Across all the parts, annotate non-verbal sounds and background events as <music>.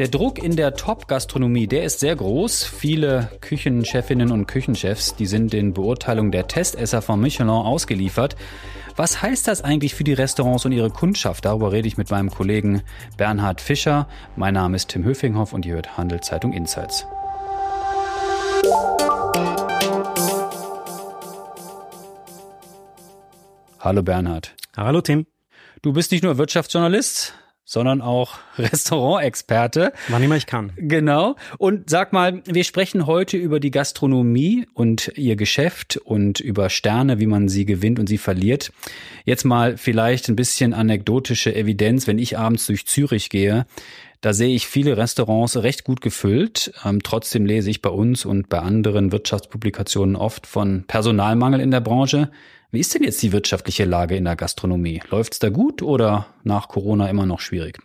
Der Druck in der Top-Gastronomie, der ist sehr groß. Viele Küchenchefinnen und Küchenchefs, die sind den Beurteilungen der Testesser von Michelin ausgeliefert. Was heißt das eigentlich für die Restaurants und ihre Kundschaft? Darüber rede ich mit meinem Kollegen Bernhard Fischer. Mein Name ist Tim Höfinghoff und ihr hört Handelszeitung Insights. Hallo Bernhard. Hallo Tim. Du bist nicht nur Wirtschaftsjournalist, sondern auch <laughs> Restaurantexperte. Wann immer ich kann. Genau. Und sag mal, wir sprechen heute über die Gastronomie und ihr Geschäft und über Sterne, wie man sie gewinnt und sie verliert. Jetzt mal vielleicht ein bisschen anekdotische Evidenz. Wenn ich abends durch Zürich gehe, da sehe ich viele Restaurants recht gut gefüllt. Ähm, trotzdem lese ich bei uns und bei anderen Wirtschaftspublikationen oft von Personalmangel in der Branche. Wie ist denn jetzt die wirtschaftliche Lage in der Gastronomie? Läuft es da gut oder nach Corona immer noch schwierig?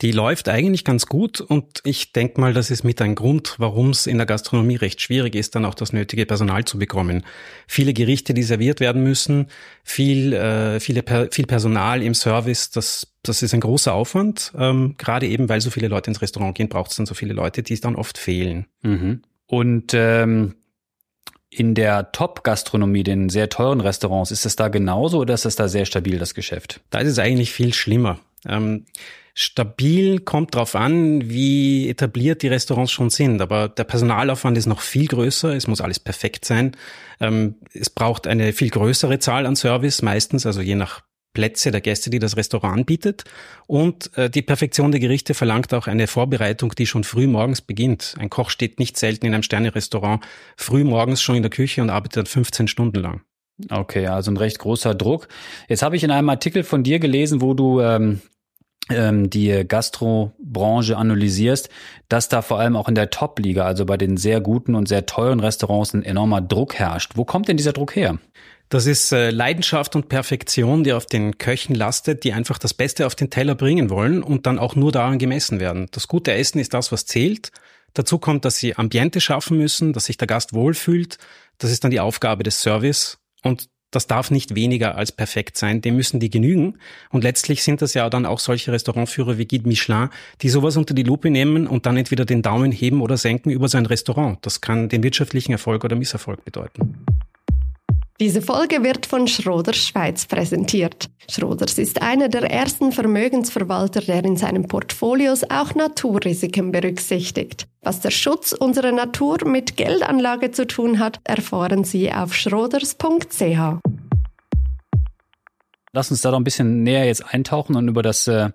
Die läuft eigentlich ganz gut und ich denke mal, das ist mit ein Grund, warum es in der Gastronomie recht schwierig ist, dann auch das nötige Personal zu bekommen. Viele Gerichte, die serviert werden müssen, viel, äh, viele, viel Personal im Service, das, das ist ein großer Aufwand. Ähm, gerade eben, weil so viele Leute ins Restaurant gehen, braucht es dann so viele Leute, die es dann oft fehlen. Mhm. Und ähm, in der Top-Gastronomie, den sehr teuren Restaurants, ist es da genauso oder ist es da sehr stabil, das Geschäft? Da ist es eigentlich viel schlimmer. Ähm, stabil kommt drauf an, wie etabliert die Restaurants schon sind. Aber der Personalaufwand ist noch viel größer. Es muss alles perfekt sein. Ähm, es braucht eine viel größere Zahl an Service meistens, also je nach Plätze der Gäste, die das Restaurant bietet. Und äh, die Perfektion der Gerichte verlangt auch eine Vorbereitung, die schon früh morgens beginnt. Ein Koch steht nicht selten in einem Sterne-Restaurant früh morgens schon in der Küche und arbeitet 15 Stunden lang. Okay, also ein recht großer Druck. Jetzt habe ich in einem Artikel von dir gelesen, wo du ähm, ähm, die Gastrobranche analysierst, dass da vor allem auch in der Top-Liga, also bei den sehr guten und sehr teuren Restaurants, ein enormer Druck herrscht. Wo kommt denn dieser Druck her? Das ist äh, Leidenschaft und Perfektion, die auf den Köchen lastet, die einfach das Beste auf den Teller bringen wollen und dann auch nur daran gemessen werden. Das gute Essen ist das, was zählt. Dazu kommt, dass sie Ambiente schaffen müssen, dass sich der Gast wohlfühlt. Das ist dann die Aufgabe des Service. Und das darf nicht weniger als perfekt sein, dem müssen die genügen. Und letztlich sind das ja dann auch solche Restaurantführer wie Guide Michelin, die sowas unter die Lupe nehmen und dann entweder den Daumen heben oder senken über sein Restaurant. Das kann den wirtschaftlichen Erfolg oder Misserfolg bedeuten. Diese Folge wird von Schroders Schweiz präsentiert. Schroders ist einer der ersten Vermögensverwalter, der in seinen Portfolios auch Naturrisiken berücksichtigt. Was der Schutz unserer Natur mit Geldanlage zu tun hat, erfahren Sie auf schroders.ch. Lass uns da doch ein bisschen näher jetzt eintauchen und über das äh,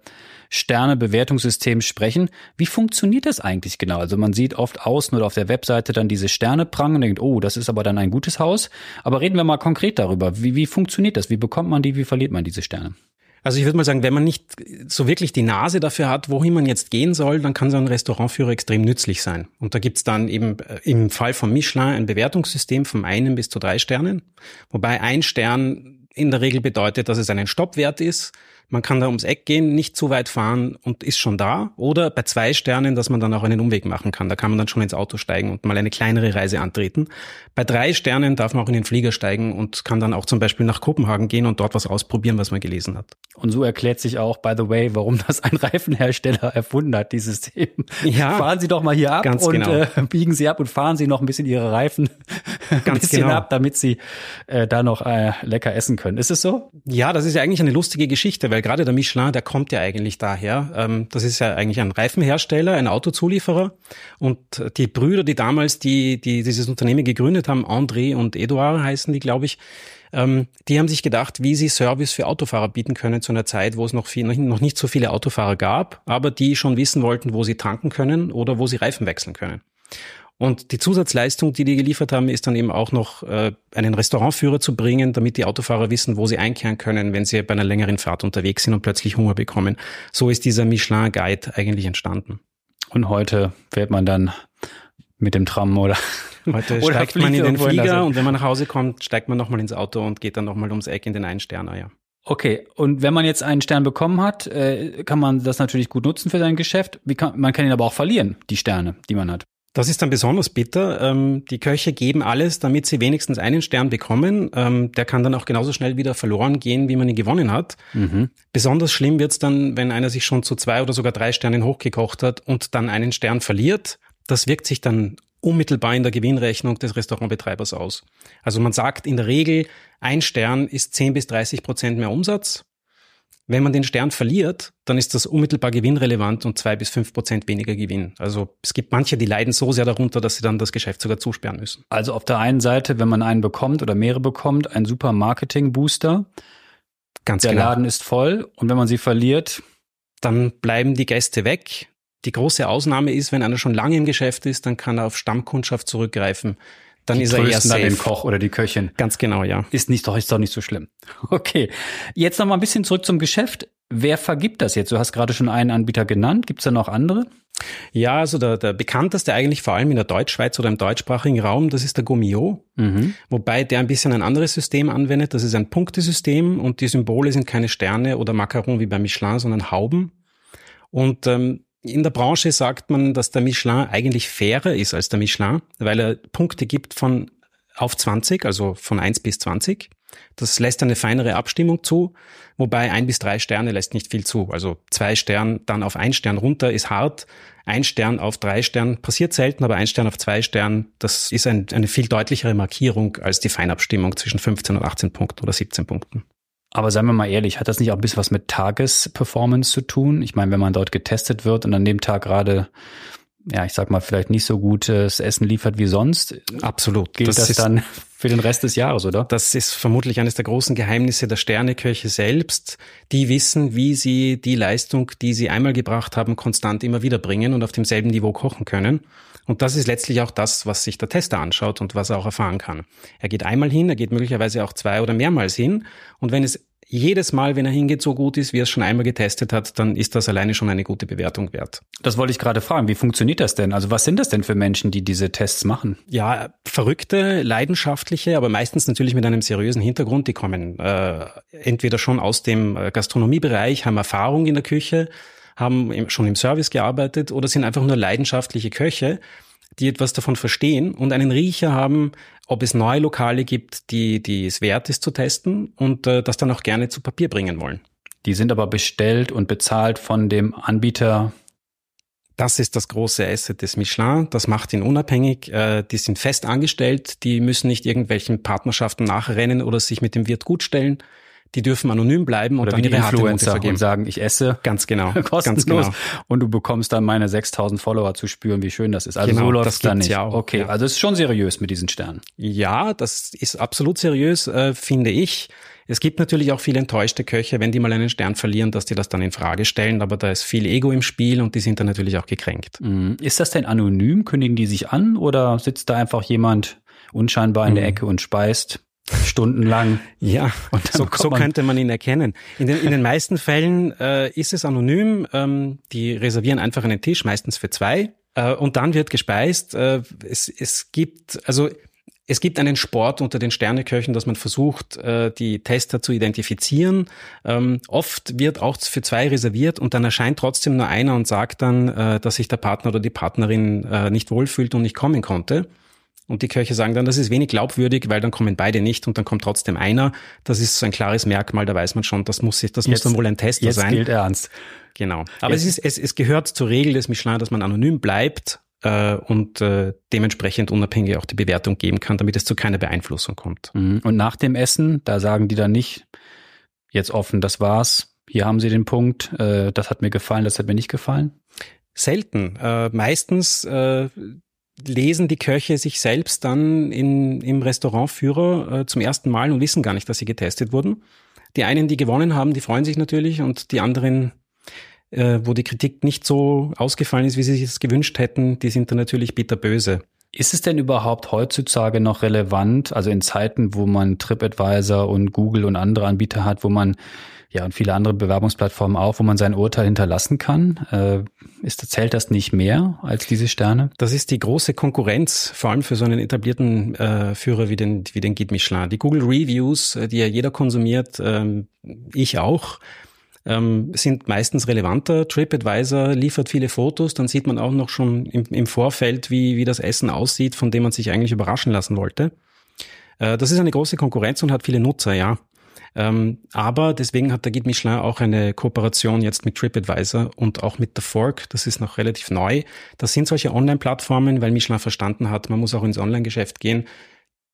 Sternebewertungssystem sprechen. Wie funktioniert das eigentlich genau? Also man sieht oft außen oder auf der Webseite dann diese Sterne prangen und denkt, oh, das ist aber dann ein gutes Haus. Aber reden wir mal konkret darüber. Wie, wie funktioniert das? Wie bekommt man die? Wie verliert man diese Sterne? Also ich würde mal sagen, wenn man nicht so wirklich die Nase dafür hat, wohin man jetzt gehen soll, dann kann so ein Restaurantführer extrem nützlich sein. Und da gibt's dann eben äh, im Fall von Michelin ein Bewertungssystem von einem bis zu drei Sternen, wobei ein Stern in der Regel bedeutet, dass es einen Stoppwert ist man kann da ums Eck gehen, nicht zu weit fahren und ist schon da. Oder bei zwei Sternen, dass man dann auch einen Umweg machen kann. Da kann man dann schon ins Auto steigen und mal eine kleinere Reise antreten. Bei drei Sternen darf man auch in den Flieger steigen und kann dann auch zum Beispiel nach Kopenhagen gehen und dort was ausprobieren, was man gelesen hat. Und so erklärt sich auch, by the way, warum das ein Reifenhersteller <laughs> erfunden hat, dieses System. Ja, fahren Sie doch mal hier ab und genau. äh, biegen Sie ab und fahren Sie noch ein bisschen Ihre Reifen <laughs> ganz ein bisschen genau. ab, damit Sie äh, da noch äh, lecker essen können. Ist es so? Ja, das ist ja eigentlich eine lustige Geschichte, weil gerade der Michelin, der kommt ja eigentlich daher. Ähm, das ist ja eigentlich ein Reifenhersteller, ein Autozulieferer. Und die Brüder, die damals die, die dieses Unternehmen gegründet haben, André und Eduard heißen die, glaube ich, ähm, die haben sich gedacht, wie sie Service für Autofahrer bieten können zu einer Zeit, wo es noch, viel, noch nicht so viele Autofahrer gab, aber die schon wissen wollten, wo sie tanken können oder wo sie Reifen wechseln können. Und die Zusatzleistung, die die geliefert haben, ist dann eben auch noch äh, einen Restaurantführer zu bringen, damit die Autofahrer wissen, wo sie einkehren können, wenn sie bei einer längeren Fahrt unterwegs sind und plötzlich Hunger bekommen. So ist dieser Michelin Guide eigentlich entstanden. Und heute fährt man dann mit dem Tram oder <laughs> Heute oder steigt man in den Flieger und wenn man nach Hause kommt, steigt man nochmal ins Auto und geht dann nochmal ums Eck in den einen Sterner, ja. Okay, und wenn man jetzt einen Stern bekommen hat, äh, kann man das natürlich gut nutzen für sein Geschäft. Kann, man kann ihn aber auch verlieren, die Sterne, die man hat. Das ist dann besonders bitter. Ähm, die Köche geben alles, damit sie wenigstens einen Stern bekommen. Ähm, der kann dann auch genauso schnell wieder verloren gehen, wie man ihn gewonnen hat. Mhm. Besonders schlimm wird's dann, wenn einer sich schon zu zwei oder sogar drei Sternen hochgekocht hat und dann einen Stern verliert. Das wirkt sich dann unmittelbar in der Gewinnrechnung des Restaurantbetreibers aus. Also man sagt in der Regel, ein Stern ist 10 bis 30 Prozent mehr Umsatz. Wenn man den Stern verliert, dann ist das unmittelbar gewinnrelevant und zwei bis fünf Prozent weniger Gewinn. Also es gibt manche, die leiden so sehr darunter, dass sie dann das Geschäft sogar zusperren müssen. Also auf der einen Seite, wenn man einen bekommt oder mehrere bekommt, ein super Marketing-Booster. Ganz der genau. Laden ist voll und wenn man sie verliert, dann bleiben die Gäste weg. Die große Ausnahme ist, wenn einer schon lange im Geschäft ist, dann kann er auf Stammkundschaft zurückgreifen dann die ist er eher safe. dann den Koch oder die Köchin. Ganz genau, ja. Ist nicht doch, ist doch nicht so schlimm. <laughs> Okay. Jetzt noch mal ein bisschen zurück zum Geschäft. Wer vergibt das jetzt? Du hast gerade schon einen Anbieter genannt. Gibt es da noch andere? Ja, also der, der bekannteste eigentlich vor allem in der Deutschschweiz oder im deutschsprachigen Raum, das ist der Gomio. Mhm. Wobei der ein bisschen ein anderes System anwendet. Das ist ein Punktesystem und die Symbole sind keine Sterne oder Macaron wie bei Michelin, sondern Hauben. Und ähm, in der Branche sagt man, dass der Michelin eigentlich fairer ist als der Michelin, weil er Punkte gibt von auf 20, also von 1 bis 20. Das lässt eine feinere Abstimmung zu, wobei ein bis drei Sterne lässt nicht viel zu. Also zwei Stern dann auf ein Stern runter ist hart. Ein Stern auf drei Stern passiert selten, aber ein Stern auf zwei Stern, das ist ein, eine viel deutlichere Markierung als die Feinabstimmung zwischen 15 und 18 Punkten oder 17 Punkten. Aber seien wir mal ehrlich, hat das nicht auch ein bisschen was mit Tagesperformance zu tun? Ich meine, wenn man dort getestet wird und an dem Tag gerade, ja, ich sag mal, vielleicht nicht so gutes Essen liefert wie sonst. Absolut. Gilt das, das dann für den Rest des Jahres, oder? Das ist vermutlich eines der großen Geheimnisse der Sterneköche selbst. Die wissen, wie sie die Leistung, die sie einmal gebracht haben, konstant immer wieder bringen und auf demselben Niveau kochen können. Und das ist letztlich auch das, was sich der Tester anschaut und was er auch erfahren kann. Er geht einmal hin, er geht möglicherweise auch zwei oder mehrmals hin. Und wenn es jedes Mal, wenn er hingeht, so gut ist, wie er es schon einmal getestet hat, dann ist das alleine schon eine gute Bewertung wert. Das wollte ich gerade fragen. Wie funktioniert das denn? Also was sind das denn für Menschen, die diese Tests machen? Ja, verrückte, leidenschaftliche, aber meistens natürlich mit einem seriösen Hintergrund. Die kommen äh, entweder schon aus dem äh, Gastronomiebereich, haben Erfahrung in der Küche, haben schon im Service gearbeitet oder sind einfach nur leidenschaftliche Köche, die etwas davon verstehen und einen Riecher haben, ob es neue Lokale gibt, die, die es wert ist zu testen und äh, das dann auch gerne zu Papier bringen wollen. Die sind aber bestellt und bezahlt von dem Anbieter. Das ist das große Asset des Michelin. Das macht ihn unabhängig. Äh, die sind fest angestellt. Die müssen nicht irgendwelchen Partnerschaften nachrennen oder sich mit dem Wirt gutstellen die dürfen anonym bleiben und Oder dann ihre Influencer vergeben. und sagen, ich esse. Ganz genau. kostenlos. <laughs> Ganz genau. Und du bekommst dann meine 6000 Follower zu spüren, wie schön das ist. Also genau, so läuft es dann nicht. Ja auch, okay, ja. also es ist schon seriös mit diesen Sternen. Ja, das ist absolut seriös, äh, finde ich. Es gibt natürlich auch viele enttäuschte Köche, wenn die mal einen Stern verlieren, dass die das dann in Frage stellen, aber da ist viel Ego im Spiel und die sind dann natürlich auch gekränkt. Mhm. Ist das denn anonym? Kündigen die sich an oder sitzt da einfach jemand unscheinbar in der mhm. Ecke und speist? Stundenlang. Ja, so, so könnte man ihn erkennen. In den, in den meisten Fällen äh, ist es anonym. Ähm, die reservieren einfach einen Tisch, meistens für zwei, äh, und dann wird gespeist. Äh, es, es gibt also es gibt einen Sport unter den Sterneköchen, dass man versucht, äh, die Tester zu identifizieren. Ähm, oft wird auch für zwei reserviert und dann erscheint trotzdem nur einer und sagt dann, äh, dass sich der Partner oder die Partnerin äh, nicht wohlfühlt und nicht kommen konnte. Und die Köche sagen dann, das ist wenig glaubwürdig, weil dann kommen beide nicht und dann kommt trotzdem einer. Das ist so ein klares Merkmal, da weiß man schon, das muss, das jetzt, muss dann wohl ein Tester jetzt sein. Jetzt gilt ernst. Genau. Aber es, ist, es, es gehört zur Regel des Michelin, dass man anonym bleibt äh, und äh, dementsprechend unabhängig auch die Bewertung geben kann, damit es zu keiner Beeinflussung kommt. Mhm. Und nach dem Essen, da sagen die dann nicht, jetzt offen, das war's, hier haben Sie den Punkt, äh, das hat mir gefallen, das hat mir nicht gefallen? Selten. Äh, meistens äh, lesen die Köche sich selbst dann in, im Restaurantführer äh, zum ersten Mal und wissen gar nicht, dass sie getestet wurden. Die einen, die gewonnen haben, die freuen sich natürlich und die anderen, äh, wo die Kritik nicht so ausgefallen ist, wie sie sich das gewünscht hätten, die sind dann natürlich bitterböse. Ist es denn überhaupt heutzutage noch relevant, also in Zeiten, wo man TripAdvisor und Google und andere Anbieter hat, wo man ja, und viele andere Bewerbungsplattformen auch, wo man sein Urteil hinterlassen kann. Äh, ist, zählt das nicht mehr als diese Sterne? Das ist die große Konkurrenz, vor allem für so einen etablierten äh, Führer wie den, wie den Guide Michelin. Die Google Reviews, äh, die ja jeder konsumiert, ähm, ich auch, ähm, sind meistens relevanter. TripAdvisor liefert viele Fotos, dann sieht man auch noch schon im, im Vorfeld, wie, wie das Essen aussieht, von dem man sich eigentlich überraschen lassen wollte. Äh, das ist eine große Konkurrenz und hat viele Nutzer, ja. Ähm, aber deswegen hat der Guide Michelin auch eine Kooperation jetzt mit TripAdvisor und auch mit The Fork. Das ist noch relativ neu. Das sind solche Online-Plattformen, weil Michelin verstanden hat, man muss auch ins Online-Geschäft gehen.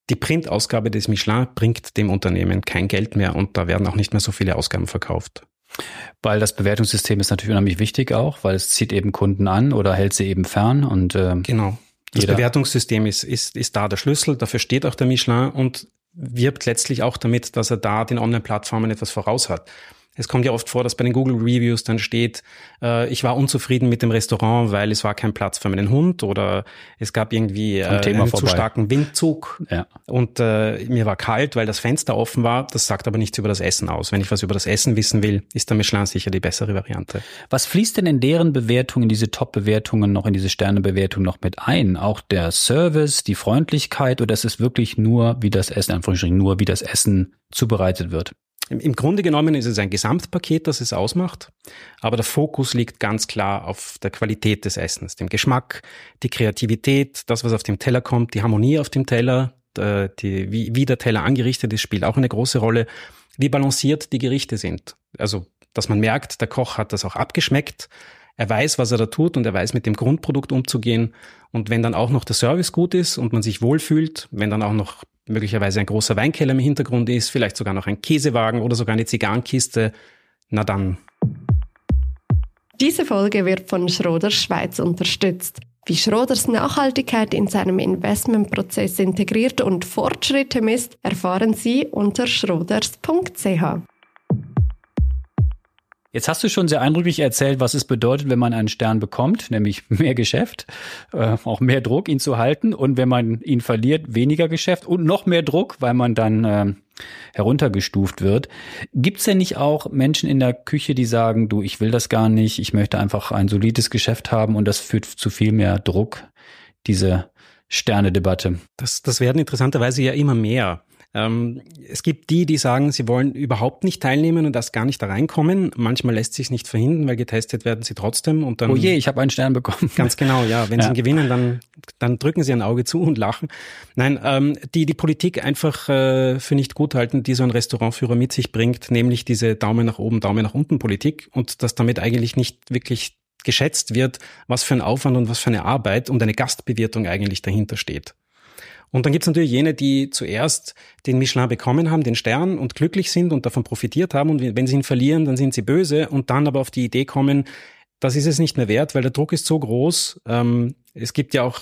Die Printausgabe des Michelin bringt dem Unternehmen kein Geld mehr und da werden auch nicht mehr so viele Ausgaben verkauft. Weil das Bewertungssystem ist natürlich unheimlich wichtig auch, weil es zieht eben Kunden an oder hält sie eben fern und äh, genau. Das Bewertungssystem ist, ist, ist da der Schlüssel, dafür steht auch der Michelin und wirbt letztlich auch damit, dass er da den Online-Plattformen etwas voraus hat. Es kommt ja oft vor, dass bei den Google Reviews dann steht, äh, ich war unzufrieden mit dem Restaurant, weil es war kein Platz für meinen Hund oder es gab irgendwie äh, einen vorbei. zu starken Windzug ja. und äh, mir war kalt, weil das Fenster offen war. Das sagt aber nichts über das Essen aus. Wenn ich was über das Essen wissen will, ist der Michelin sicher die bessere Variante. Was fließt denn in deren Bewertungen, diese Top-Bewertungen noch in diese Sternebewertung noch mit ein? Auch der Service, die Freundlichkeit oder ist es wirklich nur, wie das Essen, Anführungsstrichen, nur wie das Essen zubereitet wird? Im Grunde genommen ist es ein Gesamtpaket, das es ausmacht, aber der Fokus liegt ganz klar auf der Qualität des Essens, dem Geschmack, die Kreativität, das, was auf dem Teller kommt, die Harmonie auf dem Teller, die, wie, wie der Teller angerichtet ist, spielt auch eine große Rolle, wie balanciert die Gerichte sind. Also, dass man merkt, der Koch hat das auch abgeschmeckt, er weiß, was er da tut und er weiß, mit dem Grundprodukt umzugehen. Und wenn dann auch noch der Service gut ist und man sich wohlfühlt, wenn dann auch noch möglicherweise ein großer Weinkeller im Hintergrund ist, vielleicht sogar noch ein Käsewagen oder sogar eine Zigarrenkiste, na dann. Diese Folge wird von Schroders Schweiz unterstützt. Wie Schroders Nachhaltigkeit in seinem Investmentprozess integriert und Fortschritte misst, erfahren Sie unter schroders.ch. Jetzt hast du schon sehr eindrücklich erzählt, was es bedeutet, wenn man einen Stern bekommt, nämlich <laughs> mehr Geschäft, äh, auch mehr Druck, ihn zu halten. Und wenn man ihn verliert, weniger Geschäft und noch mehr Druck, weil man dann äh, heruntergestuft wird. Gibt es denn nicht auch Menschen in der Küche, die sagen, du, ich will das gar nicht, ich möchte einfach ein solides Geschäft haben und das führt zu viel mehr Druck, diese Sternedebatte? Das, das werden interessanterweise ja immer mehr. Ähm, es gibt die, die sagen, sie wollen überhaupt nicht teilnehmen und das gar nicht da reinkommen. Manchmal lässt sich nicht verhindern, weil getestet werden sie trotzdem und dann. Oh je, ich habe einen Stern bekommen. Ganz genau, ja. Wenn ja. sie ihn gewinnen, dann dann drücken sie ein Auge zu und lachen. Nein, ähm, die die Politik einfach äh, für nicht gut halten, die so ein Restaurantführer mit sich bringt, nämlich diese Daumen nach oben, Daumen nach unten Politik und dass damit eigentlich nicht wirklich geschätzt wird, was für ein Aufwand und was für eine Arbeit und eine Gastbewirtung eigentlich dahinter steht. Und dann gibt es natürlich jene, die zuerst den Michelin bekommen haben, den Stern und glücklich sind und davon profitiert haben. Und wenn sie ihn verlieren, dann sind sie böse und dann aber auf die Idee kommen, das ist es nicht mehr wert, weil der Druck ist so groß. Ähm, es gibt ja auch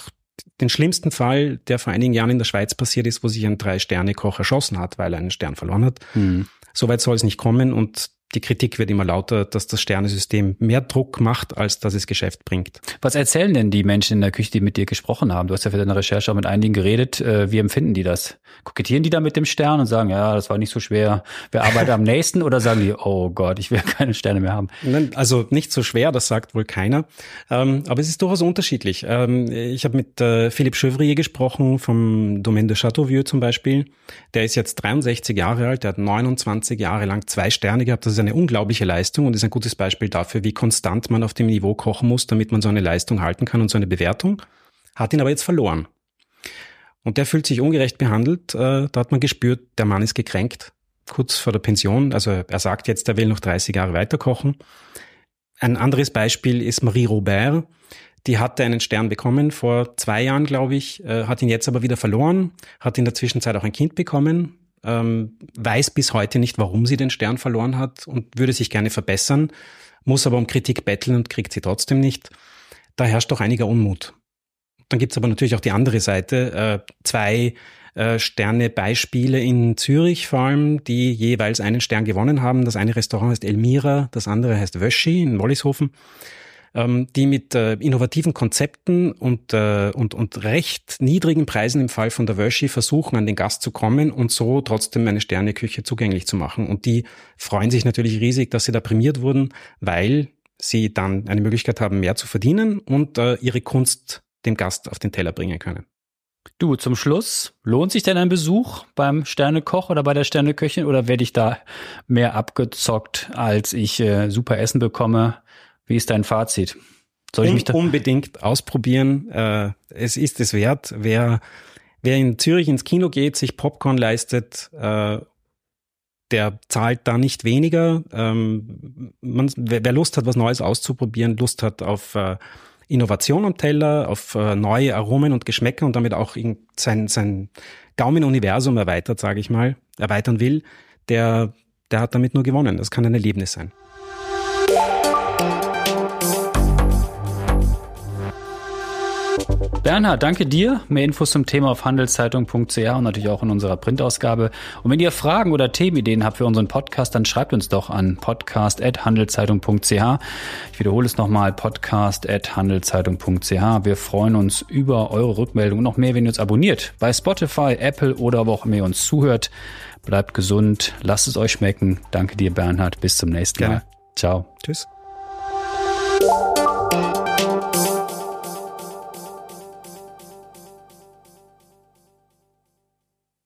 den schlimmsten Fall, der vor einigen Jahren in der Schweiz passiert ist, wo sich ein Drei-Sterne-Koch erschossen hat, weil er einen Stern verloren hat. Mhm. Soweit soll es nicht kommen und die Kritik wird immer lauter, dass das Sternesystem mehr Druck macht, als dass es Geschäft bringt. Was erzählen denn die Menschen in der Küche, die mit dir gesprochen haben? Du hast ja für deine Recherche auch mit einigen geredet. Äh, wie empfinden die das? Kokettieren die da mit dem Stern und sagen, ja, das war nicht so schwer, wir arbeiten am nächsten? Oder sagen die, oh Gott, ich will keine Sterne mehr haben? Also nicht so schwer, das sagt wohl keiner. Ähm, aber es ist durchaus unterschiedlich. Ähm, ich habe mit äh, Philippe Chevrier gesprochen vom Domaine de Chateauvieux zum Beispiel. Der ist jetzt 63 Jahre alt, der hat 29 Jahre lang zwei Sterne gehabt. Das ist eine unglaubliche Leistung und ist ein gutes Beispiel dafür, wie konstant man auf dem Niveau kochen muss, damit man so eine Leistung halten kann und so eine Bewertung. Hat ihn aber jetzt verloren. Und der fühlt sich ungerecht behandelt. Äh, da hat man gespürt, der Mann ist gekränkt, kurz vor der Pension. Also er sagt jetzt, er will noch 30 Jahre weiter kochen. Ein anderes Beispiel ist Marie Robert. Die hatte einen Stern bekommen vor zwei Jahren, glaube ich, äh, hat ihn jetzt aber wieder verloren, hat in der Zwischenzeit auch ein Kind bekommen, ähm, weiß bis heute nicht, warum sie den Stern verloren hat und würde sich gerne verbessern, muss aber um Kritik betteln und kriegt sie trotzdem nicht. Da herrscht doch einiger Unmut. Dann gibt's aber natürlich auch die andere Seite. Äh, zwei äh, Sterne-Beispiele in Zürich vor allem, die jeweils einen Stern gewonnen haben. Das eine Restaurant heißt Elmira, das andere heißt Wöschi in Wollishofen ähm, die mit äh, innovativen Konzepten und, äh, und, und recht niedrigen Preisen im Fall von der Wöschi versuchen, an den Gast zu kommen und so trotzdem eine Sterneküche zugänglich zu machen. Und die freuen sich natürlich riesig, dass sie da prämiert wurden, weil sie dann eine Möglichkeit haben, mehr zu verdienen und äh, ihre Kunst dem Gast auf den Teller bringen können. Du, zum Schluss, lohnt sich denn ein Besuch beim Sternekoch oder bei der Sterneköchin oder werde ich da mehr abgezockt, als ich äh, super Essen bekomme? Wie ist dein Fazit? Soll ich mich da unbedingt ausprobieren. Äh, es ist es wert. Wer, wer in Zürich ins Kino geht, sich Popcorn leistet, äh, der zahlt da nicht weniger. Ähm, man, wer, wer Lust hat, was Neues auszuprobieren, Lust hat auf äh, Innovation am Teller, auf äh, neue Aromen und Geschmäcker und damit auch sein, sein Gaumenuniversum erweitert, sage ich mal, erweitern will, der, der hat damit nur gewonnen. Das kann ein Erlebnis sein. Bernhard, danke dir. Mehr Infos zum Thema auf handelszeitung.ch und natürlich auch in unserer Printausgabe. Und wenn ihr Fragen oder Themenideen habt für unseren Podcast, dann schreibt uns doch an podcast.handelszeitung.ch. Ich wiederhole es nochmal, podcast.handelszeitung.ch. Wir freuen uns über eure Rückmeldung und noch mehr, wenn ihr uns abonniert. Bei Spotify, Apple oder wo auch immer ihr uns zuhört. Bleibt gesund, lasst es euch schmecken. Danke dir, Bernhard. Bis zum nächsten Mal. Ciao. Tschüss.